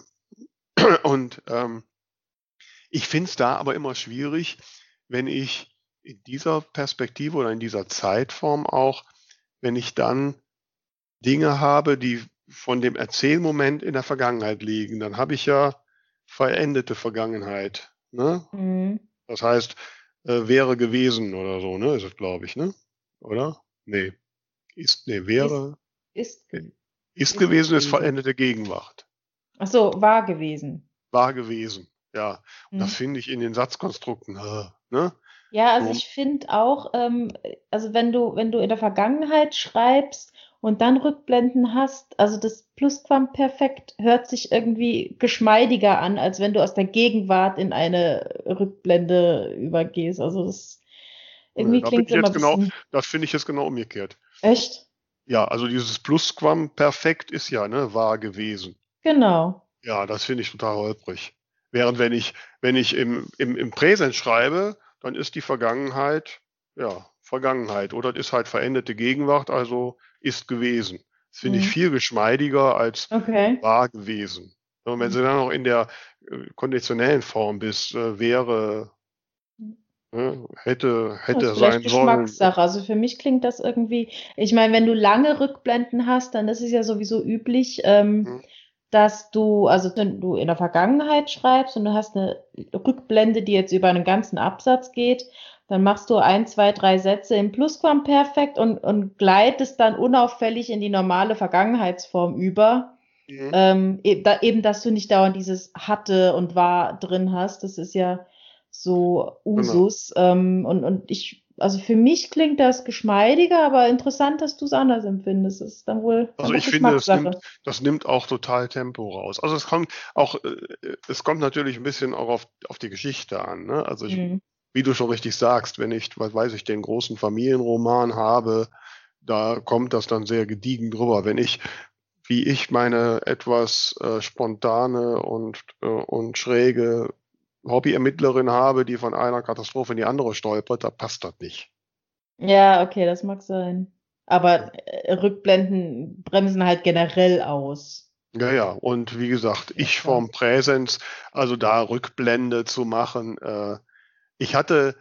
Und ähm, ich finde es da aber immer schwierig, wenn ich in dieser Perspektive oder in dieser Zeitform auch, wenn ich dann Dinge habe, die von dem Erzählmoment in der Vergangenheit liegen, dann habe ich ja verendete Vergangenheit. Ne? Mhm. Das heißt, äh, wäre gewesen oder so, ne? Ist es, glaube ich, ne? Oder? Nee. Ist, nee, wäre. Ist, ist, ist, ist gewesen, gewesen, ist vollendete Gegenwart. Ach so, war gewesen. War gewesen, ja. Und hm. das finde ich in den Satzkonstrukten, äh, ne? Ja, also so. ich finde auch, ähm, also wenn du, wenn du in der Vergangenheit schreibst, und dann Rückblenden hast, also das Plusquamperfekt hört sich irgendwie geschmeidiger an, als wenn du aus der Gegenwart in eine Rückblende übergehst. Also das irgendwie ja, klingt immer genau, Das finde ich jetzt genau umgekehrt. Echt? Ja, also dieses Plusquamperfekt ist ja, ne, wahr gewesen. Genau. Ja, das finde ich total holprig. Während wenn ich, wenn ich im, im, im Präsens schreibe, dann ist die Vergangenheit, ja, Vergangenheit. Oder es ist halt veränderte Gegenwart, also ist gewesen. Das finde mhm. ich viel geschmeidiger als okay. war gewesen. Und wenn mhm. du dann noch in der äh, konditionellen Form bist, äh, wäre, hätte, hätte das sein sollen. Geschmackssache. Also für mich klingt das irgendwie, ich meine, wenn du lange Rückblenden hast, dann ist es ja sowieso üblich, ähm, mhm. dass du, also wenn du in der Vergangenheit schreibst und du hast eine Rückblende, die jetzt über einen ganzen Absatz geht, dann machst du ein, zwei, drei Sätze im Plusquamperfekt und, und gleitest dann unauffällig in die normale Vergangenheitsform über. Mhm. Ähm, eben, da, eben, dass du nicht dauernd dieses hatte und war drin hast. Das ist ja so. Usus. Genau. Ähm, und, und ich also für mich klingt das geschmeidiger, aber interessant, dass du es anders empfindest. Das ist dann wohl. Also ich finde, das nimmt, das nimmt auch total Tempo raus. Also es kommt auch, äh, es kommt natürlich ein bisschen auch auf, auf die Geschichte an. Ne? Also ich, mhm. Wie du schon richtig sagst, wenn ich, was weiß ich, den großen Familienroman habe, da kommt das dann sehr gediegen drüber. Wenn ich, wie ich meine etwas äh, spontane und, äh, und schräge Hobbyermittlerin habe, die von einer Katastrophe in die andere stolpert, da passt das nicht. Ja, okay, das mag sein. Aber äh, Rückblenden bremsen halt generell aus. Ja, ja, und wie gesagt, ich vom Präsens, also da Rückblende zu machen. Äh, ich hatte,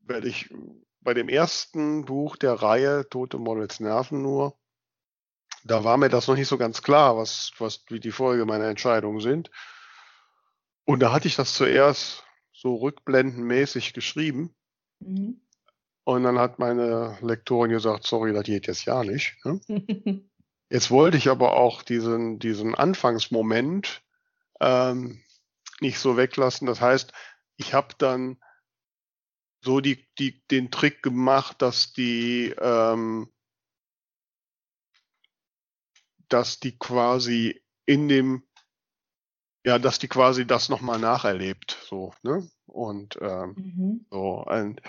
weil ich bei dem ersten Buch der Reihe Tote Models Nerven nur, da war mir das noch nicht so ganz klar, was, was wie die Folge meiner Entscheidungen sind. Und da hatte ich das zuerst so rückblendenmäßig geschrieben. Mhm. Und dann hat meine Lektorin gesagt, sorry, das geht jetzt ja nicht. Ne? jetzt wollte ich aber auch diesen, diesen Anfangsmoment ähm, nicht so weglassen. Das heißt, ich habe dann so die, die, den Trick gemacht, dass die, ähm, dass die quasi in dem ja, dass die quasi das nochmal nacherlebt, so, ne? Und ähm, mhm. so, ein,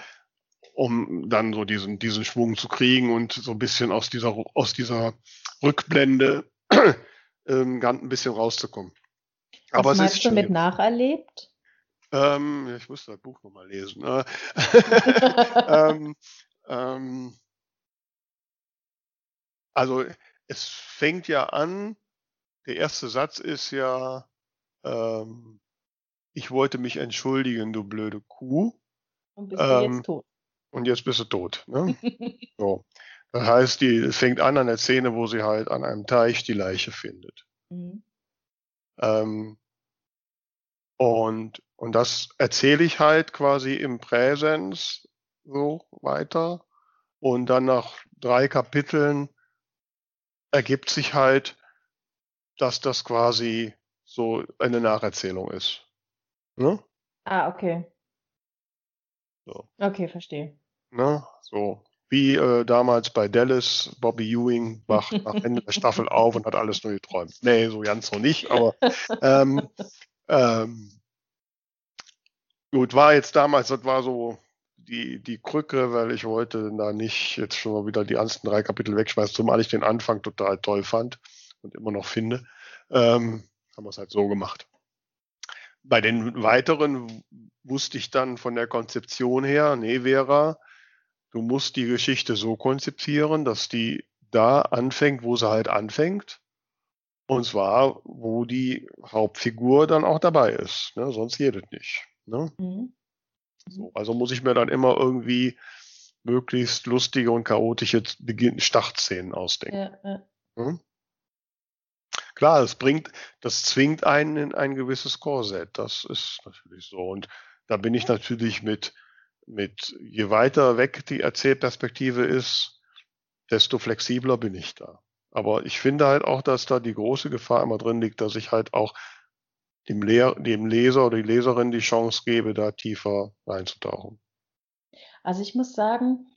um dann so diesen, diesen Schwung zu kriegen und so ein bisschen aus dieser, aus dieser Rückblende ähm, ganz ein bisschen rauszukommen. Was Aber meinst es ist du mit nacherlebt? Ähm, ich muss das Buch nochmal lesen. Ne? ähm, ähm, also es fängt ja an, der erste Satz ist ja, ähm, ich wollte mich entschuldigen, du blöde Kuh. Und bist ähm, du jetzt tot. Und jetzt bist du tot. Ne? so. Das heißt, die fängt an an der Szene, wo sie halt an einem Teich die Leiche findet. Mhm. Ähm, und, und das erzähle ich halt quasi im Präsens so weiter. Und dann nach drei Kapiteln ergibt sich halt, dass das quasi so eine Nacherzählung ist. Ne? Ah, okay. So. Okay, verstehe. Ne? So. Wie äh, damals bei Dallas, Bobby Ewing wacht nach Ende der Staffel auf und hat alles nur geträumt. Nee, so ganz so nicht, aber ähm, ähm, gut, war jetzt damals, das war so die, die Krücke, weil ich wollte da nicht jetzt schon mal wieder die ersten drei Kapitel wegschmeißen, zumal ich den Anfang total toll fand und immer noch finde. Ähm, haben wir es halt so gemacht. Bei den weiteren wusste ich dann von der Konzeption her, nee, Vera, du musst die Geschichte so konzipieren, dass die da anfängt, wo sie halt anfängt. Und zwar, wo die Hauptfigur dann auch dabei ist. Ne? Sonst geht es nicht. Ne? Mhm. So, also muss ich mir dann immer irgendwie möglichst lustige und chaotische Startszenen ausdenken. Ja, ja. Hm? Klar, es bringt, das zwingt einen in ein gewisses Korsett. Das ist natürlich so. Und da bin ich natürlich mit, mit, je weiter weg die Erzählperspektive ist, desto flexibler bin ich da. Aber ich finde halt auch, dass da die große Gefahr immer drin liegt, dass ich halt auch dem, Lehr dem Leser oder die Leserin die Chance gebe, da tiefer reinzutauchen. Also ich muss sagen,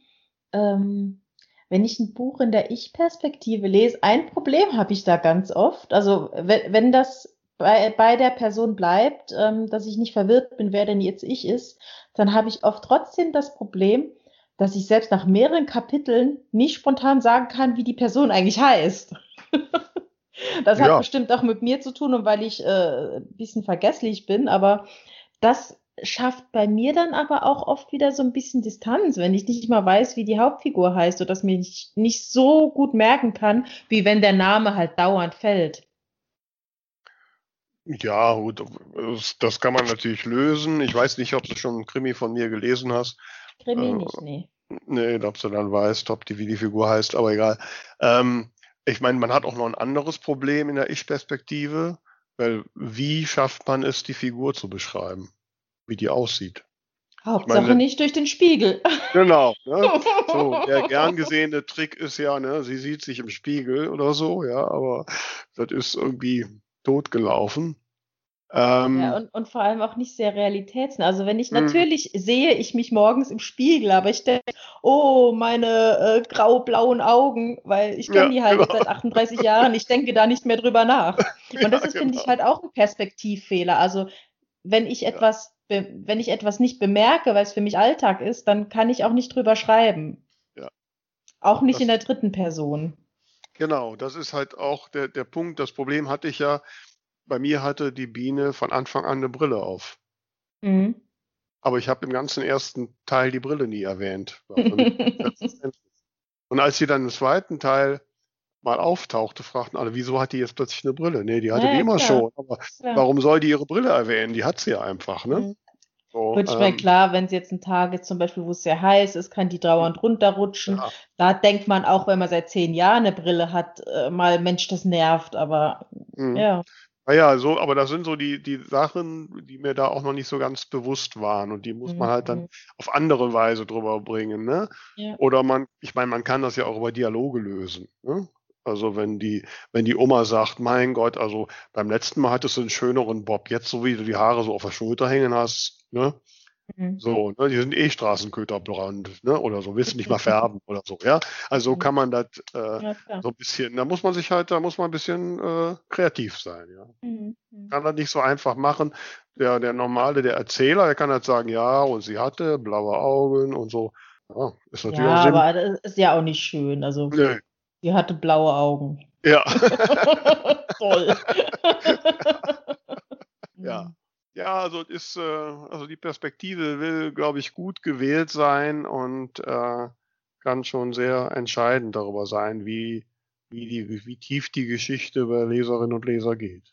ähm, wenn ich ein Buch in der Ich-Perspektive lese, ein Problem habe ich da ganz oft. Also wenn, wenn das bei, bei der Person bleibt, ähm, dass ich nicht verwirrt bin, wer denn jetzt ich ist, dann habe ich oft trotzdem das Problem, dass ich selbst nach mehreren Kapiteln nicht spontan sagen kann, wie die Person eigentlich heißt. das hat ja. bestimmt auch mit mir zu tun und weil ich äh, ein bisschen vergesslich bin, aber das schafft bei mir dann aber auch oft wieder so ein bisschen Distanz, wenn ich nicht mal weiß, wie die Hauptfigur heißt oder das mir nicht, nicht so gut merken kann, wie wenn der Name halt dauernd fällt. Ja, gut, das kann man natürlich lösen. Ich weiß nicht, ob du schon einen Krimi von mir gelesen hast. Krimi äh, nicht, nee. Nee, ob du dann weißt, ob die, wie die Figur heißt, aber egal. Ähm, Ich meine, man hat auch noch ein anderes Problem in der Ich-Perspektive, weil wie schafft man es, die Figur zu beschreiben, wie die aussieht? Hauptsache meine, nicht durch den Spiegel. Genau. Ne? So, der gern gesehene Trick ist ja, ne, sie sieht sich im Spiegel oder so, ja, aber das ist irgendwie totgelaufen. Ähm, ja, und, und vor allem auch nicht sehr realitätsnah. Also wenn ich hm. natürlich sehe ich mich morgens im Spiegel, aber ich denke, oh, meine äh, grau-blauen Augen, weil ich kenne ja, die halt genau. seit 38 Jahren, ich denke da nicht mehr drüber nach. Und ja, das ist, genau. finde ich, halt auch ein Perspektivfehler. Also wenn ich etwas, wenn ich etwas nicht bemerke, weil es für mich Alltag ist, dann kann ich auch nicht drüber schreiben. Ja. Auch nicht das, in der dritten Person. Genau, das ist halt auch der, der Punkt. Das Problem hatte ich ja, bei mir hatte die Biene von Anfang an eine Brille auf. Mhm. Aber ich habe im ganzen ersten Teil die Brille nie erwähnt. Und als sie dann im zweiten Teil mal auftauchte, fragten alle, wieso hat die jetzt plötzlich eine Brille? Nee, die hatte ja, die immer klar. schon. Aber klar. warum soll die ihre Brille erwähnen? Die hat sie ja einfach, ne? Mhm. So, meine, ähm, klar, wenn es jetzt ein Tag ist, zum Beispiel, wo es sehr heiß ist, kann die dauernd runterrutschen. Ja. Da denkt man auch, wenn man seit zehn Jahren eine Brille hat, äh, mal, Mensch, das nervt, aber mhm. ja. Naja, so, aber das sind so die, die Sachen, die mir da auch noch nicht so ganz bewusst waren und die muss man halt dann mhm. auf andere Weise drüber bringen, ne? Ja. Oder man, ich meine, man kann das ja auch über Dialoge lösen, ne? Also wenn die, wenn die Oma sagt, mein Gott, also beim letzten Mal hattest du einen schöneren Bob, jetzt so wie du die Haare so auf der Schulter hängen hast, ne? Mhm. So, ne, die sind eh Straßenköterbrand, ne, oder so, willst du nicht mal färben oder so, ja. Also mhm. kann man das äh, ja, so ein bisschen, da muss man sich halt, da muss man ein bisschen äh, kreativ sein, ja. Mhm. mhm. Kann das nicht so einfach machen. Der, der normale, der Erzähler, der kann halt sagen, ja, und sie hatte blaue Augen und so. Ja, ist natürlich ja, auch Sinn. aber das ist ja auch nicht schön. Also, nee. sie hatte blaue Augen. Ja. Toll. ja. Ja, also ist, äh, also die Perspektive will, glaube ich, gut gewählt sein und äh, kann schon sehr entscheidend darüber sein, wie, wie, die, wie tief die Geschichte bei Leserinnen und Leser geht.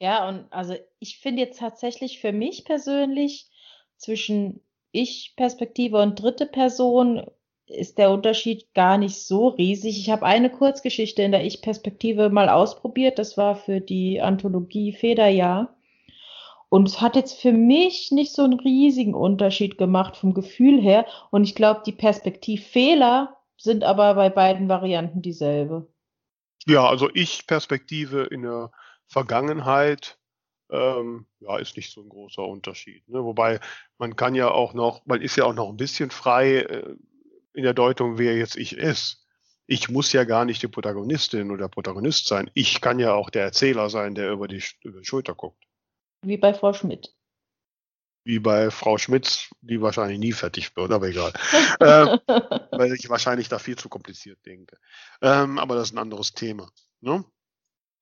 Ja, und also ich finde jetzt tatsächlich für mich persönlich zwischen Ich-Perspektive und dritte Person ist der Unterschied gar nicht so riesig. Ich habe eine Kurzgeschichte in der Ich-Perspektive mal ausprobiert. Das war für die Anthologie Federjahr. Und es hat jetzt für mich nicht so einen riesigen Unterschied gemacht vom Gefühl her. Und ich glaube, die Perspektivfehler sind aber bei beiden Varianten dieselbe. Ja, also ich Perspektive in der Vergangenheit ähm, ja, ist nicht so ein großer Unterschied. Ne? Wobei man kann ja auch noch, man ist ja auch noch ein bisschen frei äh, in der Deutung, wer jetzt ich ist. Ich muss ja gar nicht die Protagonistin oder Protagonist sein. Ich kann ja auch der Erzähler sein, der über die, über die Schulter guckt. Wie bei Frau Schmidt. Wie bei Frau Schmitz, die wahrscheinlich nie fertig wird, aber egal. ähm, weil ich wahrscheinlich da viel zu kompliziert denke. Ähm, aber das ist ein anderes Thema. Ne?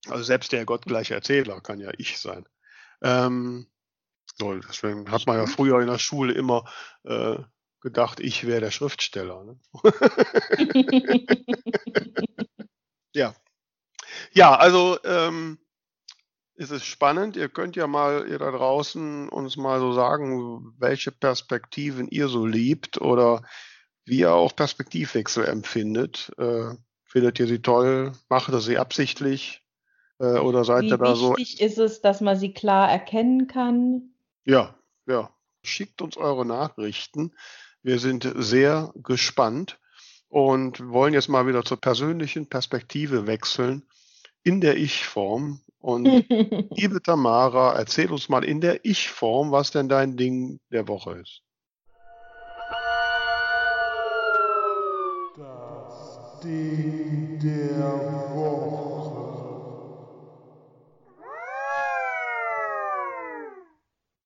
Also selbst der gottgleiche Erzähler kann ja ich sein. Ähm, so, deswegen hat man ja früher in der Schule immer äh, gedacht, ich wäre der Schriftsteller. Ne? ja. Ja, also ähm, ist es spannend. Ihr könnt ja mal, ihr da draußen, uns mal so sagen, welche Perspektiven ihr so liebt oder wie ihr auch Perspektivwechsel empfindet. Äh, findet ihr sie toll? Macht ihr sie absichtlich? Äh, oder seid wie ihr da so? Wichtig ist es, dass man sie klar erkennen kann? Ja, ja. Schickt uns eure Nachrichten. Wir sind sehr gespannt und wollen jetzt mal wieder zur persönlichen Perspektive wechseln in der Ich-Form und liebe Tamara, erzähl uns mal in der Ich-Form, was denn dein Ding der Woche ist. Das Ding der Woche.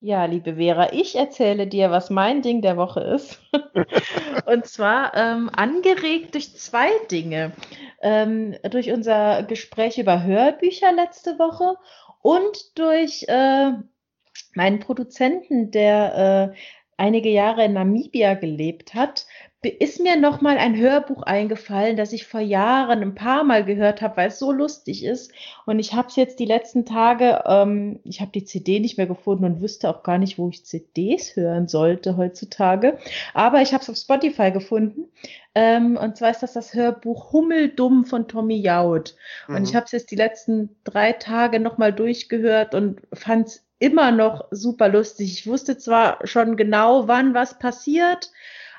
Ja, liebe Vera, ich erzähle dir, was mein Ding der Woche ist. Und zwar ähm, angeregt durch zwei Dinge ähm, durch unser Gespräch über Hörbücher letzte Woche und durch äh, meinen Produzenten, der äh, einige Jahre in Namibia gelebt hat, ist mir noch mal ein Hörbuch eingefallen, das ich vor Jahren ein paar Mal gehört habe, weil es so lustig ist. Und ich habe es jetzt die letzten Tage, ähm, ich habe die CD nicht mehr gefunden und wüsste auch gar nicht, wo ich CDs hören sollte heutzutage. Aber ich habe es auf Spotify gefunden. Ähm, und zwar ist das das Hörbuch Hummeldumm von Tommy Jaud. Und ich Mhm. habe es jetzt die letzten drei Tage nochmal durchgehört und fand es immer noch super lustig. Ich wusste zwar schon genau, wann was passiert,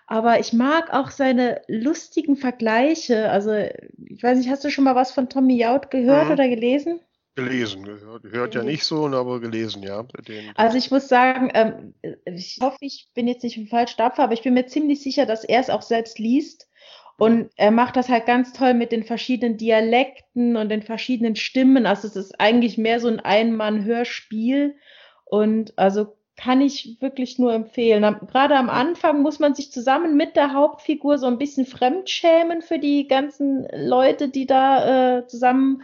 aber ich mag auch seine lustigen Vergleiche. Also, ich weiß nicht, hast du schon mal was von Tommy Jaud gehört Mhm. oder gelesen? Gelesen, gehört, hört ja Gelesen. nicht so, aber gelesen, ja. Den, Also ich muss sagen, ähm, ich hoffe, ich bin jetzt nicht im falschen Stapfer, aber ich bin mir ziemlich sicher, dass er es auch selbst liest. Und er macht das halt ganz toll mit den verschiedenen Dialekten und den verschiedenen Stimmen. Also es ist eigentlich mehr so ein Ein-Mann-Hörspiel. Und also kann ich wirklich nur empfehlen. Gerade am Anfang muss man sich zusammen mit der Hauptfigur so ein bisschen fremdschämen für die ganzen Leute, die da äh, zusammen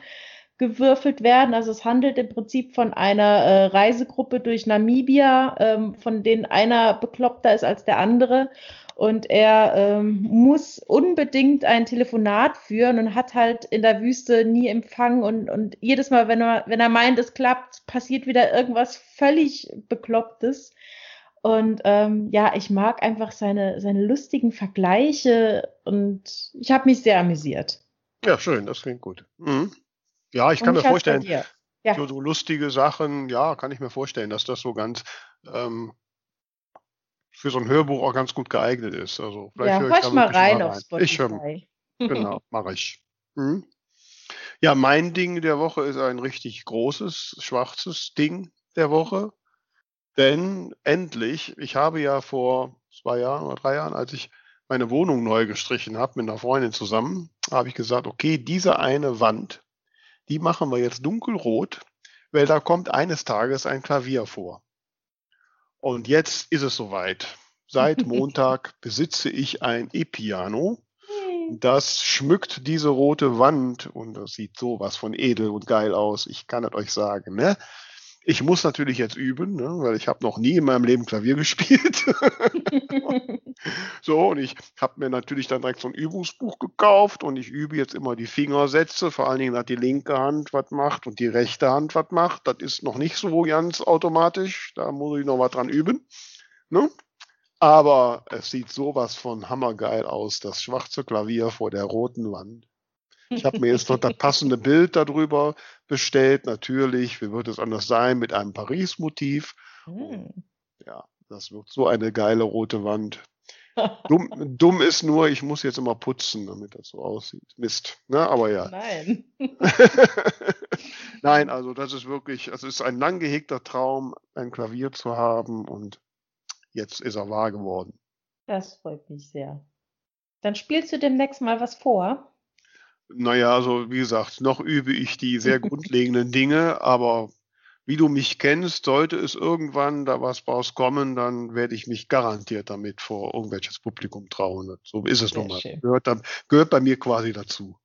gewürfelt werden. Also es handelt im Prinzip von einer äh, Reisegruppe durch Namibia, ähm, von denen einer bekloppter ist als der andere. Und er ähm, muss unbedingt ein Telefonat führen und hat halt in der Wüste nie Empfang. Und, und jedes Mal, wenn er, wenn er meint, es klappt, passiert wieder irgendwas völlig Beklopptes. Und ähm, ja, ich mag einfach seine, seine lustigen Vergleiche und ich habe mich sehr amüsiert. ja, schön, das klingt gut. Mhm. Ja, ich Und kann wie mir vorstellen? Ja. so, so lustige Sachen, ja, kann ich mir vorstellen, dass das so ganz ähm, für so ein Hörbuch auch ganz gut geeignet ist. Also vielleicht Ja, höre ich da mal rein mal auf rein. Ich höre, Spotify. genau, mache ich. Mhm. Ja, mein Ding der Woche ist ein richtig großes, schwarzes Ding der Woche. Denn endlich, ich habe ja vor zwei Jahren oder drei Jahren, als ich meine Wohnung neu gestrichen habe mit einer Freundin zusammen, habe ich gesagt, okay, diese eine Wand, die machen wir jetzt dunkelrot, weil da kommt eines Tages ein Klavier vor. Und jetzt ist es soweit. Seit Montag besitze ich ein E-Piano. Das schmückt diese rote Wand und das sieht sowas von edel und geil aus. Ich kann es euch sagen. Ne? Ich muss natürlich jetzt üben, ne? weil ich habe noch nie in meinem Leben Klavier gespielt. so, und ich habe mir natürlich dann direkt so ein Übungsbuch gekauft und ich übe jetzt immer die Fingersätze, vor allen Dingen, dass die linke Hand was macht und die rechte Hand was macht. Das ist noch nicht so ganz automatisch. Da muss ich noch was dran üben. Ne? Aber es sieht sowas von hammergeil aus, das schwarze Klavier vor der roten Wand. Ich habe mir jetzt noch das passende Bild darüber bestellt, natürlich. Wie wird es anders sein mit einem Paris-Motiv? Hm. Ja, das wird so eine geile rote Wand. Dumm, dumm ist nur, ich muss jetzt immer putzen, damit das so aussieht. Mist. Ne? Aber ja. Nein. Nein, also das ist wirklich, es ist ein lang gehegter Traum, ein Klavier zu haben und jetzt ist er wahr geworden. Das freut mich sehr. Dann spielst du demnächst mal was vor. Naja, also wie gesagt, noch übe ich die sehr grundlegenden Dinge, aber wie du mich kennst, sollte es irgendwann da was rauskommen, dann werde ich mich garantiert damit vor irgendwelches Publikum trauen. So ist es Sehr nun mal. Gehört, dann, gehört bei mir quasi dazu.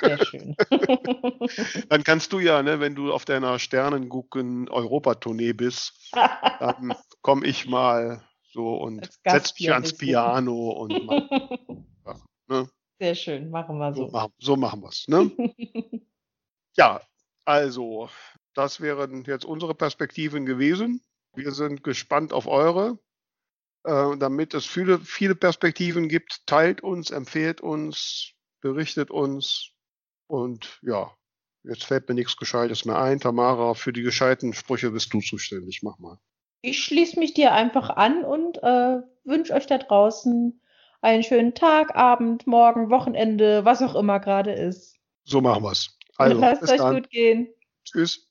Sehr schön. Dann kannst du ja, ne, wenn du auf deiner Sternengucken Europatournee bist, dann komme ich mal so und Als setz mich ans. Piano und mach, ne? Sehr schön, machen wir so, so. machen, so machen wir's. Ne? Ja, also, das wären jetzt unsere Perspektiven gewesen. Wir sind gespannt auf eure. Äh, damit es viele, viele Perspektiven gibt, teilt uns, empfehlt uns, berichtet uns. Und ja, jetzt fällt mir nichts Gescheites mehr ein. Tamara, für die gescheiten Sprüche bist du zuständig. Mach mal. Ich schließe mich dir einfach an und äh, wünsche euch da draußen einen schönen Tag, Abend, Morgen, Wochenende, was auch immer gerade ist. So machen wir's. Also, Lasst bis euch dann. gut gehen. Tschüss.